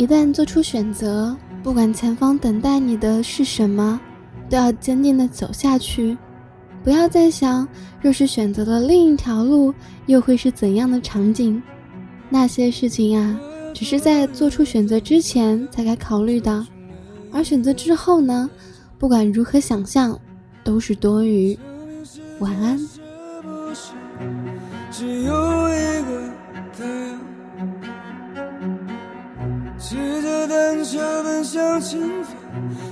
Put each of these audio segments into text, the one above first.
一旦做出选择，不管前方等待你的是什么，都要坚定的走下去。不要再想，若是选择了另一条路，又会是怎样的场景？那些事情啊，只是在做出选择之前才该考虑的，而选择之后呢，不管如何想象，都是多余。晚安。骑着单车奔向前方，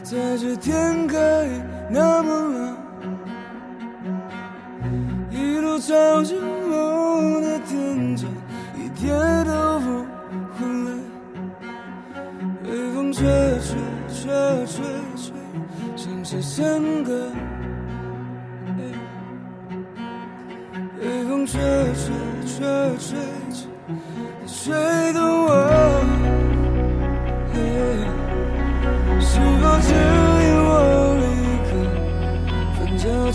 在这天可以那么蓝，一路朝着梦的天际，一点都不会累。微风吹吹吹吹吹，像是山歌。微风吹吹吹吹吹，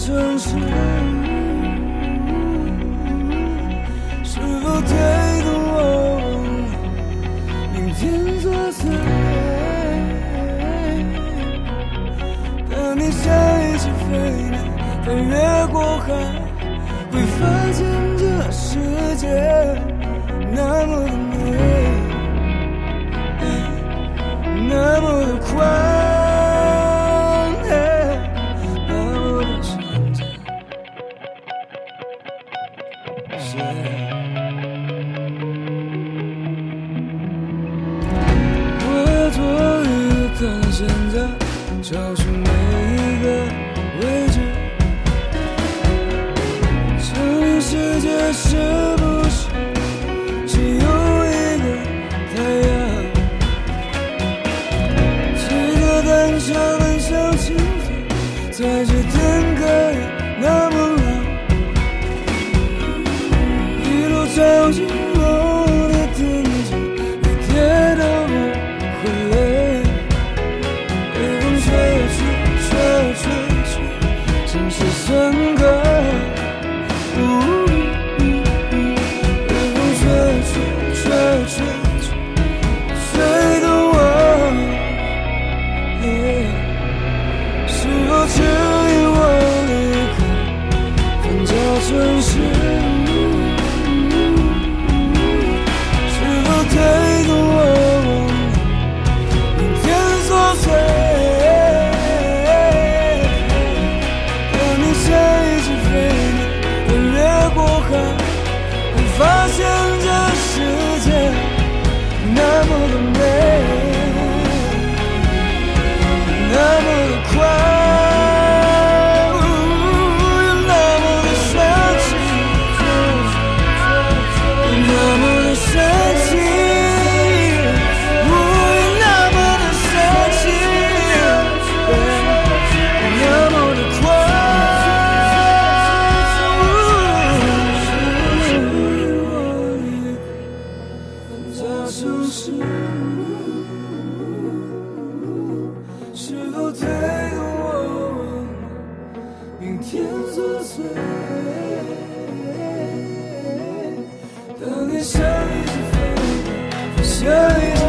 城市？是否推动我明天作祟？等你下一次飞鸟飞越过海，一个看现在，找寻每一个位置，证明世界是生。是否最懂我明天作祟。当你想一直飞扑